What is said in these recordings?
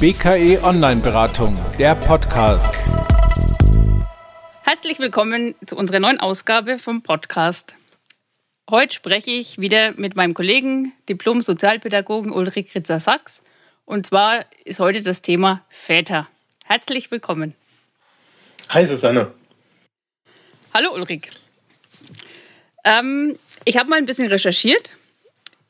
BKE Online Beratung, der Podcast. Herzlich willkommen zu unserer neuen Ausgabe vom Podcast. Heute spreche ich wieder mit meinem Kollegen, Diplom-Sozialpädagogen Ulrich Ritzer-Sachs. Und zwar ist heute das Thema Väter. Herzlich willkommen. Hi Susanne. Hallo Ulrich. Ähm, ich habe mal ein bisschen recherchiert,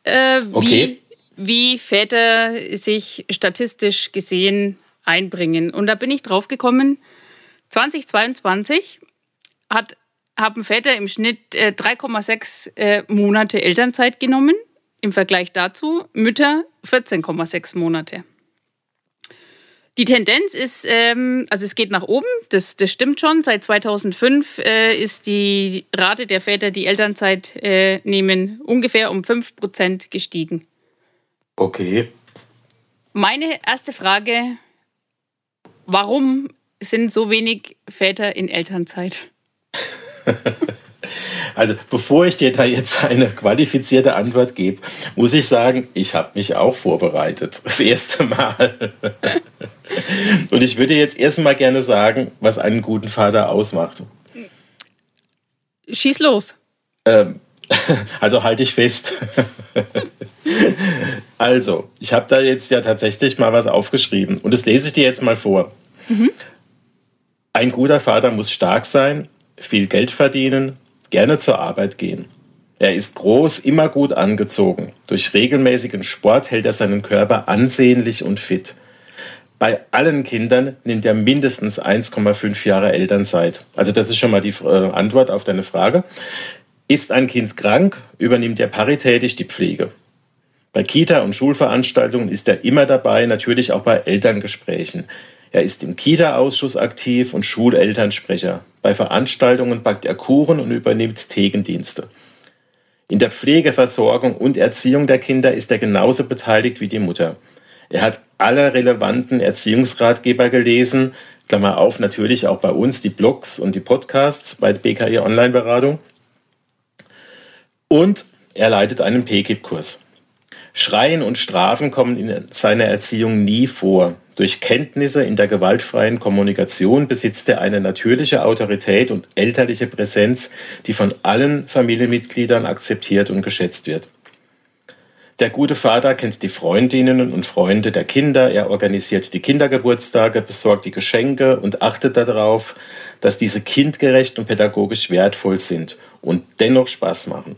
äh, okay. wie wie Väter sich statistisch gesehen einbringen. Und da bin ich drauf gekommen, 2022 hat, haben Väter im Schnitt äh, 3,6 äh, Monate Elternzeit genommen. Im Vergleich dazu Mütter 14,6 Monate. Die Tendenz ist, ähm, also es geht nach oben, das, das stimmt schon. Seit 2005 äh, ist die Rate der Väter, die Elternzeit äh, nehmen, ungefähr um 5 Prozent gestiegen. Okay. Meine erste Frage, warum sind so wenig Väter in Elternzeit? Also bevor ich dir da jetzt eine qualifizierte Antwort gebe, muss ich sagen, ich habe mich auch vorbereitet. Das erste Mal. Und ich würde jetzt erstmal gerne sagen, was einen guten Vater ausmacht. Schieß los. Ähm, also halte ich fest. Also, ich habe da jetzt ja tatsächlich mal was aufgeschrieben und das lese ich dir jetzt mal vor. Mhm. Ein guter Vater muss stark sein, viel Geld verdienen, gerne zur Arbeit gehen. Er ist groß, immer gut angezogen. Durch regelmäßigen Sport hält er seinen Körper ansehnlich und fit. Bei allen Kindern nimmt er mindestens 1,5 Jahre Elternzeit. Also das ist schon mal die äh, Antwort auf deine Frage. Ist ein Kind krank, übernimmt er paritätisch die Pflege. Bei Kita- und Schulveranstaltungen ist er immer dabei, natürlich auch bei Elterngesprächen. Er ist im Kita-Ausschuss aktiv und Schulelternsprecher. Bei Veranstaltungen backt er Kuchen und übernimmt Thekendienste. In der Pflegeversorgung und Erziehung der Kinder ist er genauso beteiligt wie die Mutter. Er hat alle relevanten Erziehungsratgeber gelesen, Klammer auf, natürlich auch bei uns die Blogs und die Podcasts bei BKI Online-Beratung. Und er leitet einen PKIP-Kurs. Schreien und Strafen kommen in seiner Erziehung nie vor. Durch Kenntnisse in der gewaltfreien Kommunikation besitzt er eine natürliche Autorität und elterliche Präsenz, die von allen Familienmitgliedern akzeptiert und geschätzt wird. Der gute Vater kennt die Freundinnen und Freunde der Kinder, er organisiert die Kindergeburtstage, besorgt die Geschenke und achtet darauf, dass diese kindgerecht und pädagogisch wertvoll sind und dennoch Spaß machen.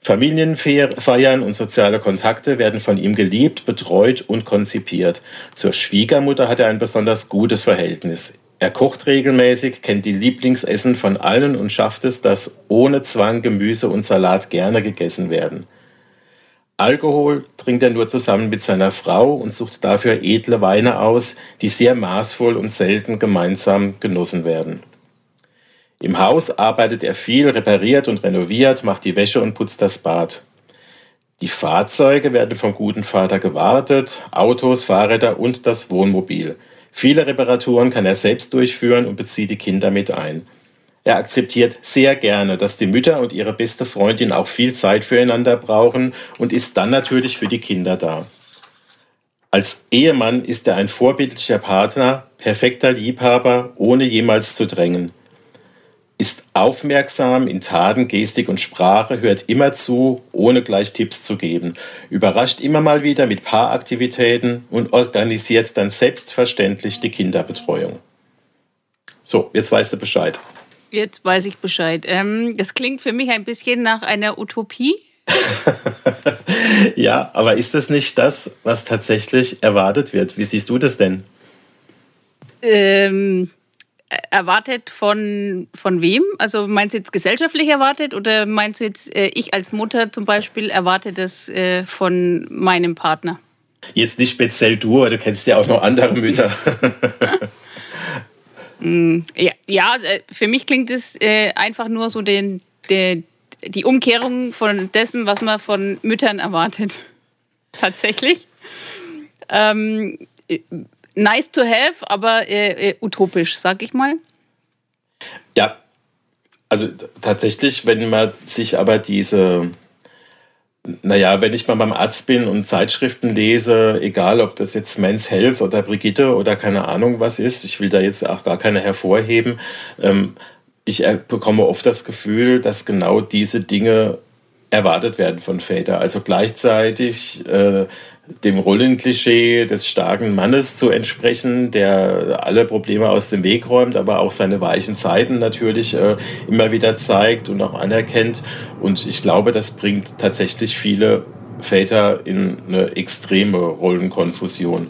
Familienfeiern und soziale Kontakte werden von ihm geliebt, betreut und konzipiert. Zur Schwiegermutter hat er ein besonders gutes Verhältnis. Er kocht regelmäßig, kennt die Lieblingsessen von allen und schafft es, dass ohne Zwang Gemüse und Salat gerne gegessen werden. Alkohol trinkt er nur zusammen mit seiner Frau und sucht dafür edle Weine aus, die sehr maßvoll und selten gemeinsam genossen werden. Im Haus arbeitet er viel, repariert und renoviert, macht die Wäsche und putzt das Bad. Die Fahrzeuge werden vom guten Vater gewartet, Autos, Fahrräder und das Wohnmobil. Viele Reparaturen kann er selbst durchführen und bezieht die Kinder mit ein. Er akzeptiert sehr gerne, dass die Mütter und ihre beste Freundin auch viel Zeit füreinander brauchen und ist dann natürlich für die Kinder da. Als Ehemann ist er ein vorbildlicher Partner, perfekter Liebhaber, ohne jemals zu drängen ist aufmerksam in Taten, Gestik und Sprache, hört immer zu, ohne gleich Tipps zu geben, überrascht immer mal wieder mit Paaraktivitäten und organisiert dann selbstverständlich die Kinderbetreuung. So, jetzt weißt du Bescheid. Jetzt weiß ich Bescheid. Ähm, das klingt für mich ein bisschen nach einer Utopie. ja, aber ist das nicht das, was tatsächlich erwartet wird? Wie siehst du das denn? Ähm, erwartet von, von wem? Also meinst du jetzt gesellschaftlich erwartet oder meinst du jetzt, äh, ich als Mutter zum Beispiel erwarte das äh, von meinem Partner? Jetzt nicht speziell du, aber du kennst ja auch noch andere Mütter. Mm, ja, ja äh, für mich klingt es äh, einfach nur so den, den, die Umkehrung von dessen, was man von Müttern erwartet. Tatsächlich. Ähm, nice to have, aber äh, äh, utopisch, sag ich mal. Ja, also tatsächlich, wenn man sich aber diese naja, wenn ich mal beim Arzt bin und Zeitschriften lese, egal ob das jetzt Men's Health oder Brigitte oder keine Ahnung was ist, ich will da jetzt auch gar keine hervorheben, ähm, ich bekomme oft das Gefühl, dass genau diese Dinge erwartet werden von Vätern. Also gleichzeitig äh, dem Rollenklischee des starken Mannes zu entsprechen, der alle Probleme aus dem Weg räumt, aber auch seine weichen Zeiten natürlich äh, immer wieder zeigt und auch anerkennt. Und ich glaube, das bringt tatsächlich viele Väter in eine extreme Rollenkonfusion.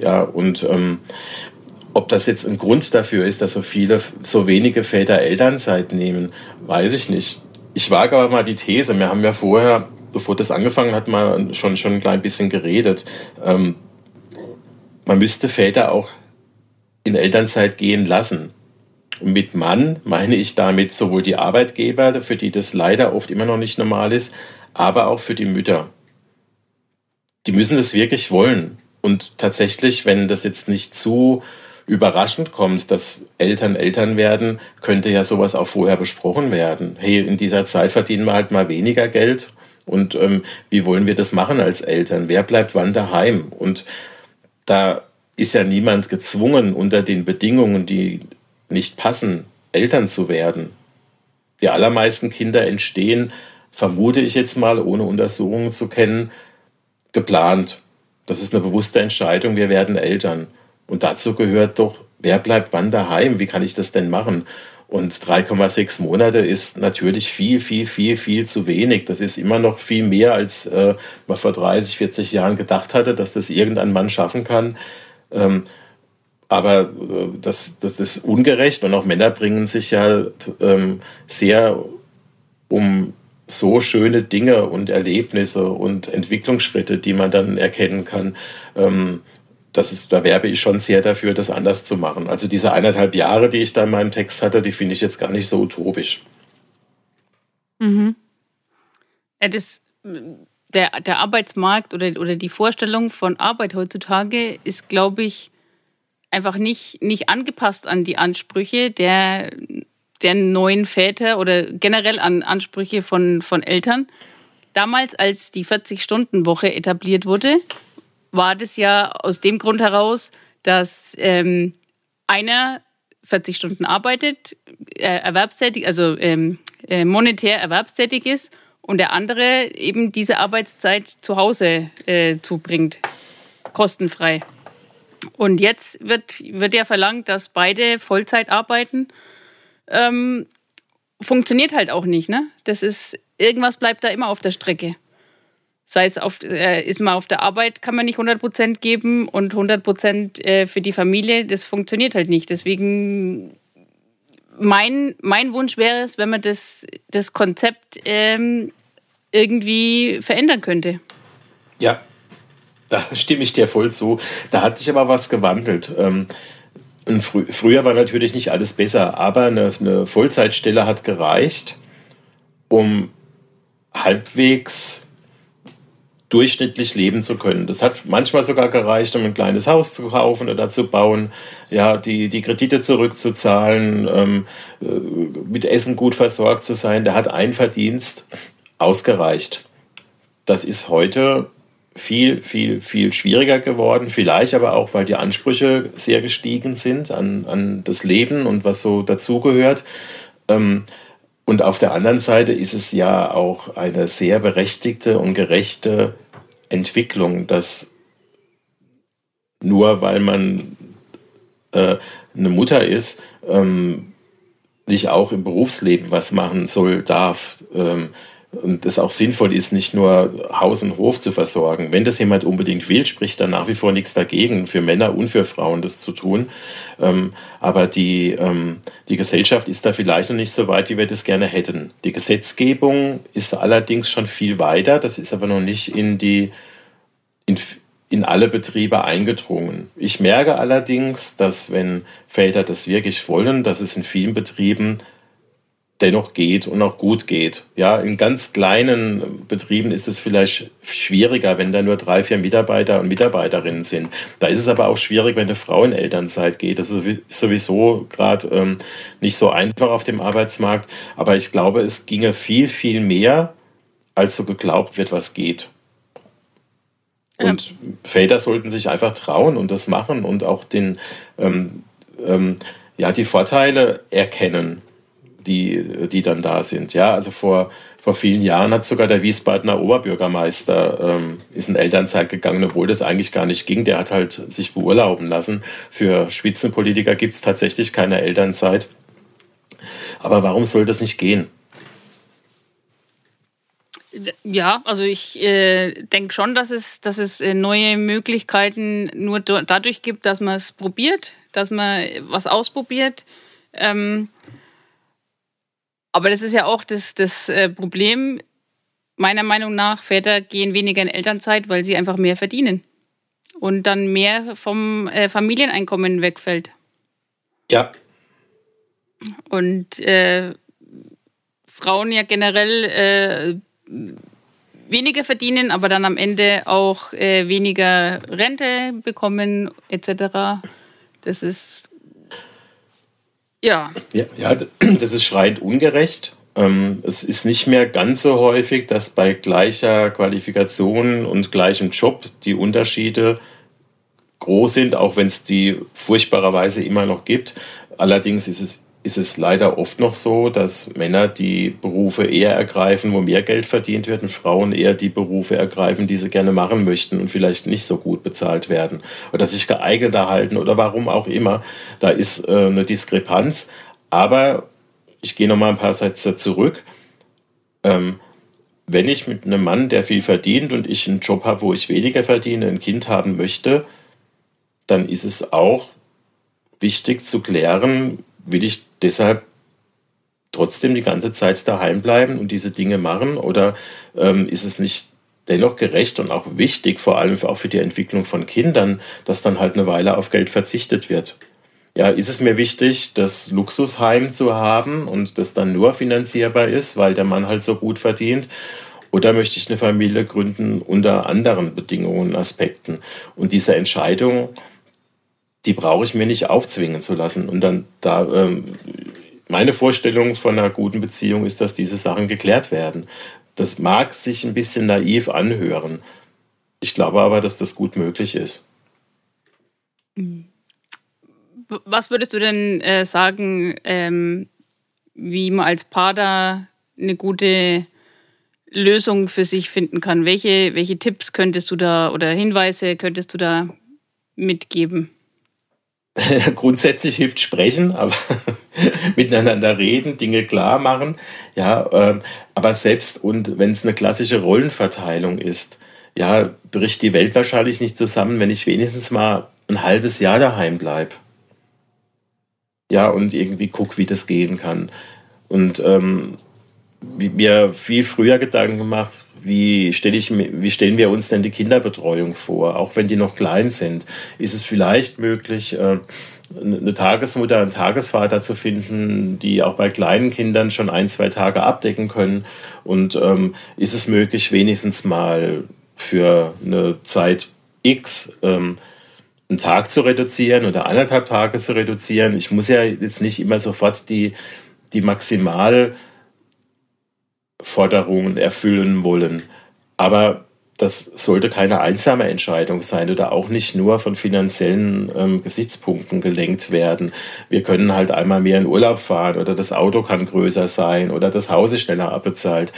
Ja, und ähm, ob das jetzt ein Grund dafür ist, dass so viele, so wenige Väter Elternzeit nehmen, weiß ich nicht. Ich wage aber mal die These, wir haben ja vorher bevor das angefangen hat, mal schon, schon ein klein bisschen geredet. Ähm, man müsste Väter auch in Elternzeit gehen lassen. Mit Mann meine ich damit sowohl die Arbeitgeber, für die das leider oft immer noch nicht normal ist, aber auch für die Mütter. Die müssen das wirklich wollen. Und tatsächlich, wenn das jetzt nicht zu überraschend kommt, dass Eltern Eltern werden, könnte ja sowas auch vorher besprochen werden. Hey, in dieser Zeit verdienen wir halt mal weniger Geld und ähm, wie wollen wir das machen als Eltern? Wer bleibt wann daheim? Und da ist ja niemand gezwungen, unter den Bedingungen, die nicht passen, Eltern zu werden. Die allermeisten Kinder entstehen, vermute ich jetzt mal, ohne Untersuchungen zu kennen, geplant. Das ist eine bewusste Entscheidung, wir werden Eltern. Und dazu gehört doch, wer bleibt wann daheim? Wie kann ich das denn machen? Und 3,6 Monate ist natürlich viel, viel, viel, viel zu wenig. Das ist immer noch viel mehr, als äh, man vor 30, 40 Jahren gedacht hatte, dass das irgendein Mann schaffen kann. Ähm, aber äh, das, das ist ungerecht und auch Männer bringen sich ja ähm, sehr um so schöne Dinge und Erlebnisse und Entwicklungsschritte, die man dann erkennen kann. Ähm, das ist, da werbe ich schon sehr dafür, das anders zu machen. Also diese eineinhalb Jahre, die ich da in meinem Text hatte, die finde ich jetzt gar nicht so utopisch. Mhm. Ja, das, der, der Arbeitsmarkt oder, oder die Vorstellung von Arbeit heutzutage ist, glaube ich, einfach nicht, nicht angepasst an die Ansprüche der, der neuen Väter oder generell an Ansprüche von, von Eltern. Damals, als die 40-Stunden-Woche etabliert wurde, war das ja aus dem Grund heraus, dass ähm, einer 40 Stunden arbeitet, äh, erwerbstätig, also ähm, äh, monetär erwerbstätig ist und der andere eben diese Arbeitszeit zu Hause äh, zubringt, kostenfrei. Und jetzt wird, wird ja verlangt, dass beide Vollzeit arbeiten. Ähm, funktioniert halt auch nicht, ne? Das ist, irgendwas bleibt da immer auf der Strecke. Sei es auf, äh, ist man auf der Arbeit, kann man nicht 100 geben und 100% äh, für die Familie, das funktioniert halt nicht. Deswegen mein, mein Wunsch wäre es, wenn man das, das Konzept ähm, irgendwie verändern könnte. Ja, da stimme ich dir voll zu. Da hat sich aber was gewandelt. Ähm, frü früher war natürlich nicht alles besser, aber eine, eine Vollzeitstelle hat gereicht, um halbwegs durchschnittlich leben zu können. Das hat manchmal sogar gereicht, um ein kleines Haus zu kaufen oder zu bauen, ja, die, die Kredite zurückzuzahlen, ähm, äh, mit Essen gut versorgt zu sein. Da hat ein Verdienst ausgereicht. Das ist heute viel, viel, viel schwieriger geworden. Vielleicht aber auch, weil die Ansprüche sehr gestiegen sind an, an das Leben und was so dazugehört. Ähm, und auf der anderen Seite ist es ja auch eine sehr berechtigte und gerechte Entwicklung, dass nur weil man äh, eine Mutter ist, ähm, nicht auch im Berufsleben was machen soll, darf. Ähm, und es auch sinnvoll ist, nicht nur Haus und Hof zu versorgen. Wenn das jemand unbedingt will, spricht da nach wie vor nichts dagegen, für Männer und für Frauen das zu tun. Ähm, aber die, ähm, die Gesellschaft ist da vielleicht noch nicht so weit, wie wir das gerne hätten. Die Gesetzgebung ist allerdings schon viel weiter, das ist aber noch nicht in die in, in alle Betriebe eingedrungen. Ich merke allerdings, dass wenn Väter das wirklich wollen, dass es in vielen Betrieben dennoch geht und auch gut geht. Ja, in ganz kleinen Betrieben ist es vielleicht schwieriger, wenn da nur drei, vier Mitarbeiter und Mitarbeiterinnen sind. Da ist es aber auch schwierig, wenn eine Frau in Elternzeit geht. Das ist sowieso gerade ähm, nicht so einfach auf dem Arbeitsmarkt. Aber ich glaube, es ginge viel, viel mehr als so geglaubt wird, was geht. Und ja. Väter sollten sich einfach trauen und das machen und auch den, ähm, ähm, ja, die Vorteile erkennen, die, die dann da sind. Ja, also vor, vor vielen Jahren hat sogar der Wiesbadener Oberbürgermeister ähm, ist in Elternzeit gegangen, obwohl das eigentlich gar nicht ging. Der hat halt sich beurlauben lassen. Für Spitzenpolitiker gibt es tatsächlich keine Elternzeit. Aber warum soll das nicht gehen? Ja, also ich äh, denke schon, dass es, dass es äh, neue Möglichkeiten nur dadurch gibt, dass man es probiert, dass man was ausprobiert. Ähm, aber das ist ja auch das, das äh, Problem, meiner Meinung nach, Väter gehen weniger in Elternzeit, weil sie einfach mehr verdienen und dann mehr vom äh, Familieneinkommen wegfällt. Ja. Und äh, Frauen ja generell äh, weniger verdienen, aber dann am Ende auch äh, weniger Rente bekommen etc. Das ist ja. ja. Ja, das ist schreiend ungerecht. Ähm, es ist nicht mehr ganz so häufig, dass bei gleicher Qualifikation und gleichem Job die Unterschiede groß sind, auch wenn es die furchtbarerweise immer noch gibt. Allerdings ist es ist es leider oft noch so, dass Männer die Berufe eher ergreifen, wo mehr Geld verdient wird, und Frauen eher die Berufe ergreifen, die sie gerne machen möchten und vielleicht nicht so gut bezahlt werden oder sich geeigneter halten oder warum auch immer. Da ist äh, eine Diskrepanz. Aber ich gehe noch mal ein paar Sätze zurück. Ähm, wenn ich mit einem Mann, der viel verdient und ich einen Job habe, wo ich weniger verdiene, ein Kind haben möchte, dann ist es auch wichtig zu klären, will ich deshalb trotzdem die ganze Zeit daheim bleiben und diese Dinge machen? Oder ähm, ist es nicht dennoch gerecht und auch wichtig, vor allem auch für die Entwicklung von Kindern, dass dann halt eine Weile auf Geld verzichtet wird? Ja, ist es mir wichtig, das Luxusheim zu haben und das dann nur finanzierbar ist, weil der Mann halt so gut verdient? Oder möchte ich eine Familie gründen unter anderen Bedingungen und Aspekten? Und diese Entscheidung, die brauche ich mir nicht aufzwingen zu lassen. Und dann da, ähm, meine Vorstellung von einer guten Beziehung ist, dass diese Sachen geklärt werden. Das mag sich ein bisschen naiv anhören. Ich glaube aber, dass das gut möglich ist. Was würdest du denn äh, sagen, ähm, wie man als Paar da eine gute Lösung für sich finden kann? Welche, welche Tipps könntest du da oder Hinweise könntest du da mitgeben? grundsätzlich hilft sprechen, aber miteinander reden, Dinge klar machen. Ja, ähm, aber selbst und wenn es eine klassische Rollenverteilung ist, ja, bricht die Welt wahrscheinlich nicht zusammen, wenn ich wenigstens mal ein halbes Jahr daheim bleibe. Ja, und irgendwie gucke, wie das gehen kann. Und ähm, mir viel früher Gedanken gemacht, wie, stell ich, wie stellen wir uns denn die Kinderbetreuung vor, auch wenn die noch klein sind? Ist es vielleicht möglich, äh, eine Tagesmutter, einen Tagesvater zu finden, die auch bei kleinen Kindern schon ein, zwei Tage abdecken können? Und ähm, ist es möglich, wenigstens mal für eine Zeit X ähm, einen Tag zu reduzieren oder anderthalb Tage zu reduzieren? Ich muss ja jetzt nicht immer sofort die, die maximal Forderungen erfüllen wollen. Aber das sollte keine einsame Entscheidung sein oder auch nicht nur von finanziellen ähm, Gesichtspunkten gelenkt werden. Wir können halt einmal mehr in Urlaub fahren oder das Auto kann größer sein oder das Haus ist schneller abbezahlt.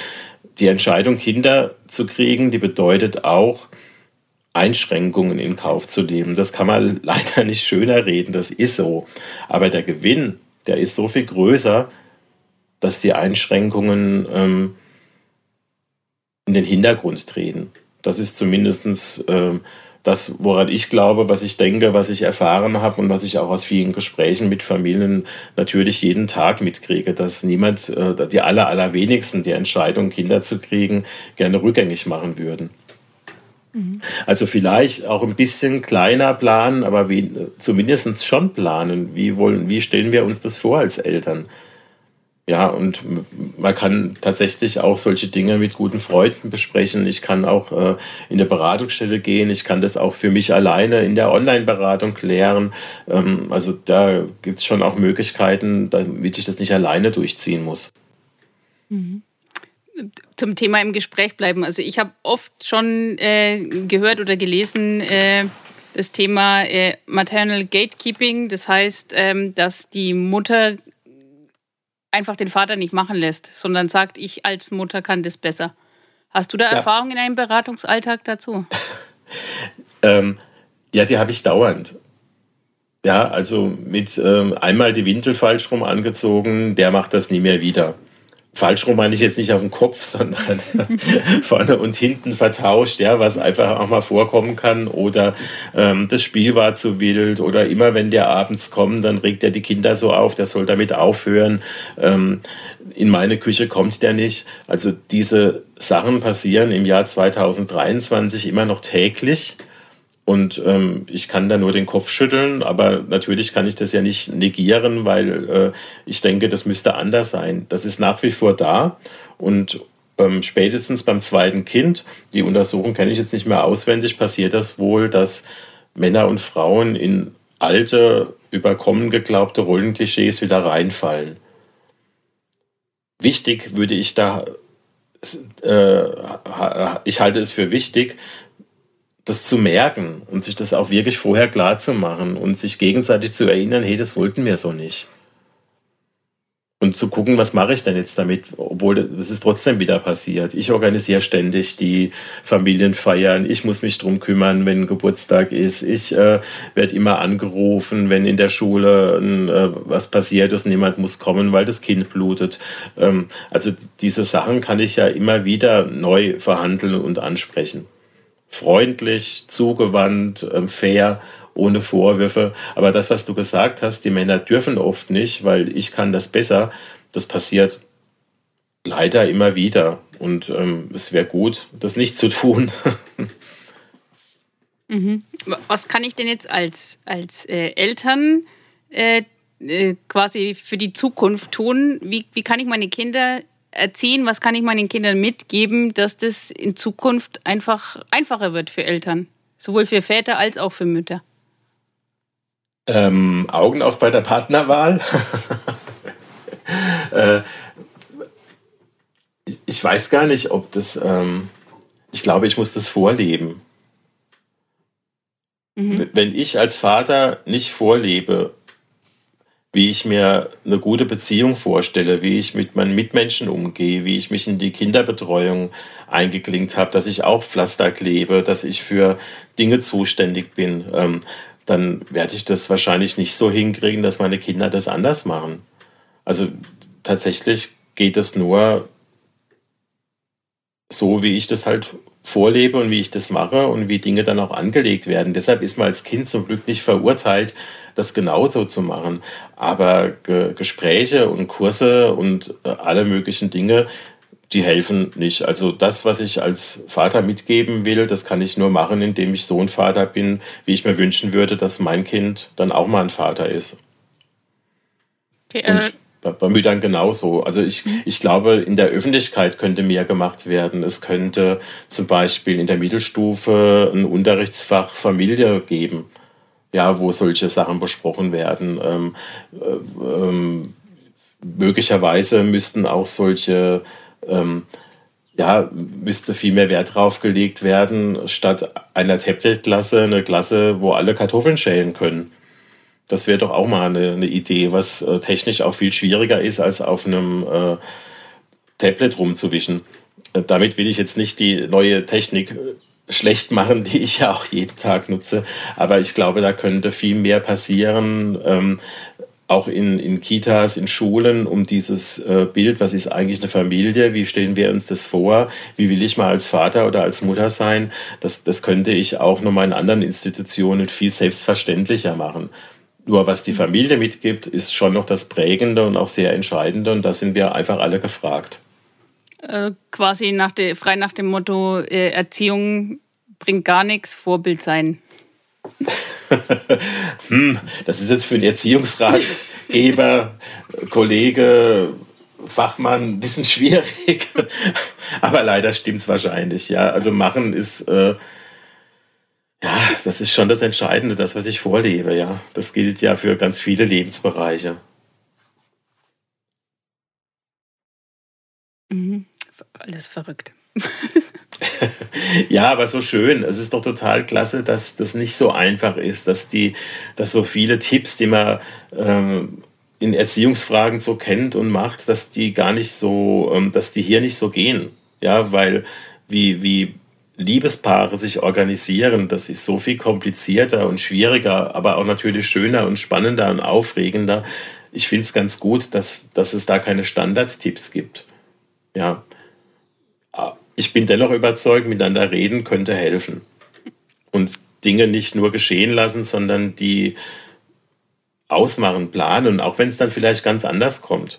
Die Entscheidung, Kinder zu kriegen, die bedeutet auch, Einschränkungen in Kauf zu nehmen. Das kann man leider nicht schöner reden, das ist so. Aber der Gewinn, der ist so viel größer, dass die Einschränkungen ähm, in den Hintergrund treten. Das ist zumindest ähm, das, woran ich glaube, was ich denke, was ich erfahren habe und was ich auch aus vielen Gesprächen mit Familien natürlich jeden Tag mitkriege, dass niemand, äh, die aller, allerwenigsten die Entscheidung, Kinder zu kriegen, gerne rückgängig machen würden. Mhm. Also vielleicht auch ein bisschen kleiner planen, aber wie, zumindest schon planen. Wie, wollen, wie stellen wir uns das vor als Eltern? Ja, und man kann tatsächlich auch solche Dinge mit guten Freunden besprechen. Ich kann auch äh, in der Beratungsstelle gehen. Ich kann das auch für mich alleine in der Online-Beratung klären. Ähm, also da gibt es schon auch Möglichkeiten, damit ich das nicht alleine durchziehen muss. Mhm. zum Thema im Gespräch bleiben. Also ich habe oft schon äh, gehört oder gelesen, äh, das Thema äh, Maternal Gatekeeping. Das heißt, ähm, dass die Mutter einfach den Vater nicht machen lässt, sondern sagt, ich als Mutter kann das besser. Hast du da ja. Erfahrung in einem Beratungsalltag dazu? ähm, ja, die habe ich dauernd. Ja, also mit ähm, einmal die Windel falsch rum angezogen, der macht das nie mehr wieder falsch rum meine ich jetzt nicht auf den Kopf, sondern vorne und hinten vertauscht, ja, was einfach auch mal vorkommen kann. Oder ähm, das Spiel war zu wild oder immer wenn der abends kommt, dann regt er die Kinder so auf, der soll damit aufhören. Ähm, in meine Küche kommt der nicht. Also diese Sachen passieren im Jahr 2023 immer noch täglich. Und ähm, ich kann da nur den Kopf schütteln, aber natürlich kann ich das ja nicht negieren, weil äh, ich denke, das müsste anders sein. Das ist nach wie vor da und ähm, spätestens beim zweiten Kind, die Untersuchung kenne ich jetzt nicht mehr auswendig, passiert das wohl, dass Männer und Frauen in alte, überkommen geglaubte Rollenklischees wieder reinfallen. Wichtig würde ich da, äh, ich halte es für wichtig, das zu merken und sich das auch wirklich vorher klar zu machen und sich gegenseitig zu erinnern, hey, das wollten wir so nicht. Und zu gucken, was mache ich denn jetzt damit, obwohl das ist trotzdem wieder passiert. Ich organisiere ständig die Familienfeiern, ich muss mich drum kümmern, wenn Geburtstag ist, ich äh, werde immer angerufen, wenn in der Schule äh, was passiert ist, niemand muss kommen, weil das Kind blutet. Ähm, also diese Sachen kann ich ja immer wieder neu verhandeln und ansprechen freundlich, zugewandt, ähm, fair, ohne Vorwürfe. Aber das, was du gesagt hast, die Männer dürfen oft nicht, weil ich kann das besser, das passiert leider immer wieder. Und ähm, es wäre gut, das nicht zu tun. mhm. Was kann ich denn jetzt als, als äh, Eltern äh, äh, quasi für die Zukunft tun? Wie, wie kann ich meine Kinder erziehen? Was kann ich meinen Kindern mitgeben, dass das in Zukunft einfach einfacher wird für Eltern? Sowohl für Väter als auch für Mütter. Ähm, Augen auf bei der Partnerwahl. äh, ich weiß gar nicht, ob das. Ähm, ich glaube, ich muss das vorleben. Mhm. Wenn ich als Vater nicht vorlebe, wie ich mir eine gute Beziehung vorstelle, wie ich mit meinen Mitmenschen umgehe, wie ich mich in die Kinderbetreuung eingeklinkt habe, dass ich auch Pflaster klebe, dass ich für Dinge zuständig bin, ähm, dann werde ich das wahrscheinlich nicht so hinkriegen, dass meine Kinder das anders machen. Also tatsächlich geht es nur so, wie ich das halt vorlebe und wie ich das mache und wie Dinge dann auch angelegt werden. Deshalb ist man als Kind zum Glück nicht verurteilt, das genauso zu machen. Aber Ge Gespräche und Kurse und äh, alle möglichen Dinge, die helfen nicht. Also das, was ich als Vater mitgeben will, das kann ich nur machen, indem ich so ein Vater bin, wie ich mir wünschen würde, dass mein Kind dann auch mal ein Vater ist. Okay, äh bei Müttern genauso. Also ich, mhm. ich glaube, in der Öffentlichkeit könnte mehr gemacht werden. Es könnte zum Beispiel in der Mittelstufe ein Unterrichtsfach Familie geben, ja, wo solche Sachen besprochen werden. Ähm, äh, ähm, möglicherweise müssten auch solche, ähm, ja, müsste viel mehr Wert drauf gelegt werden, statt einer Tablet-Klasse eine Klasse, wo alle Kartoffeln schälen können. Das wäre doch auch mal eine, eine Idee, was äh, technisch auch viel schwieriger ist, als auf einem äh, Tablet rumzuwischen. Äh, damit will ich jetzt nicht die neue Technik äh, schlecht machen, die ich ja auch jeden Tag nutze. Aber ich glaube, da könnte viel mehr passieren, ähm, auch in, in Kitas, in Schulen, um dieses äh, Bild, was ist eigentlich eine Familie, wie stellen wir uns das vor, wie will ich mal als Vater oder als Mutter sein, das, das könnte ich auch nochmal in anderen Institutionen viel selbstverständlicher machen. Nur was die Familie mitgibt, ist schon noch das Prägende und auch sehr Entscheidende. Und da sind wir einfach alle gefragt. Äh, quasi nach de, frei nach dem Motto, äh, Erziehung bringt gar nichts, Vorbild sein. hm, das ist jetzt für einen Erziehungsratgeber, Kollege, Fachmann ein bisschen schwierig. Aber leider stimmt es wahrscheinlich. Ja, also machen ist. Äh, ja, das ist schon das Entscheidende, das, was ich vorlebe, ja. Das gilt ja für ganz viele Lebensbereiche. Mhm. Alles verrückt. ja, aber so schön. Es ist doch total klasse, dass das nicht so einfach ist, dass die, dass so viele Tipps, die man ähm, in Erziehungsfragen so kennt und macht, dass die gar nicht so, ähm, dass die hier nicht so gehen. Ja, weil wie, wie Liebespaare sich organisieren, das ist so viel komplizierter und schwieriger, aber auch natürlich schöner und spannender und aufregender. Ich finde es ganz gut, dass, dass es da keine Standardtipps gibt. Ja. Ich bin dennoch überzeugt, miteinander reden könnte helfen. Und Dinge nicht nur geschehen lassen, sondern die ausmachen, planen, auch wenn es dann vielleicht ganz anders kommt.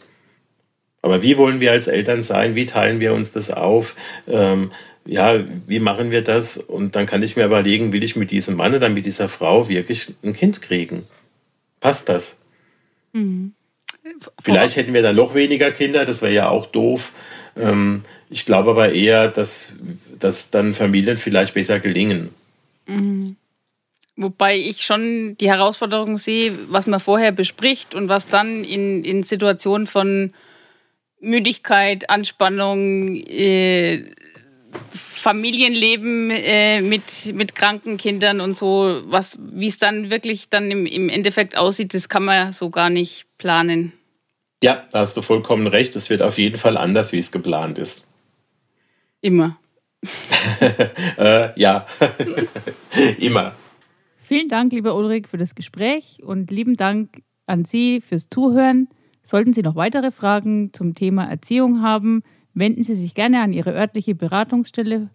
Aber wie wollen wir als Eltern sein? Wie teilen wir uns das auf? Ähm, ja, wie machen wir das? Und dann kann ich mir überlegen, will ich mit diesem Mann oder mit dieser Frau wirklich ein Kind kriegen? Passt das? Mhm. Vielleicht hätten wir dann noch weniger Kinder, das wäre ja auch doof. Ähm, ich glaube aber eher, dass, dass dann Familien vielleicht besser gelingen. Mhm. Wobei ich schon die Herausforderung sehe, was man vorher bespricht und was dann in, in Situationen von Müdigkeit, Anspannung, äh, Familienleben äh, mit, mit kranken Kindern und so, was, wie es dann wirklich dann im, im Endeffekt aussieht, das kann man so gar nicht planen. Ja, da hast du vollkommen recht. Es wird auf jeden Fall anders, wie es geplant ist. Immer. äh, ja, immer. Vielen Dank, lieber Ulrich, für das Gespräch und lieben Dank an Sie fürs Zuhören. Sollten Sie noch weitere Fragen zum Thema Erziehung haben, wenden Sie sich gerne an Ihre örtliche Beratungsstelle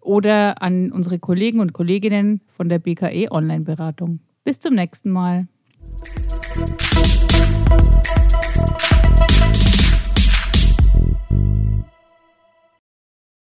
oder an unsere Kollegen und Kolleginnen von der BKE Online-Beratung. Bis zum nächsten Mal.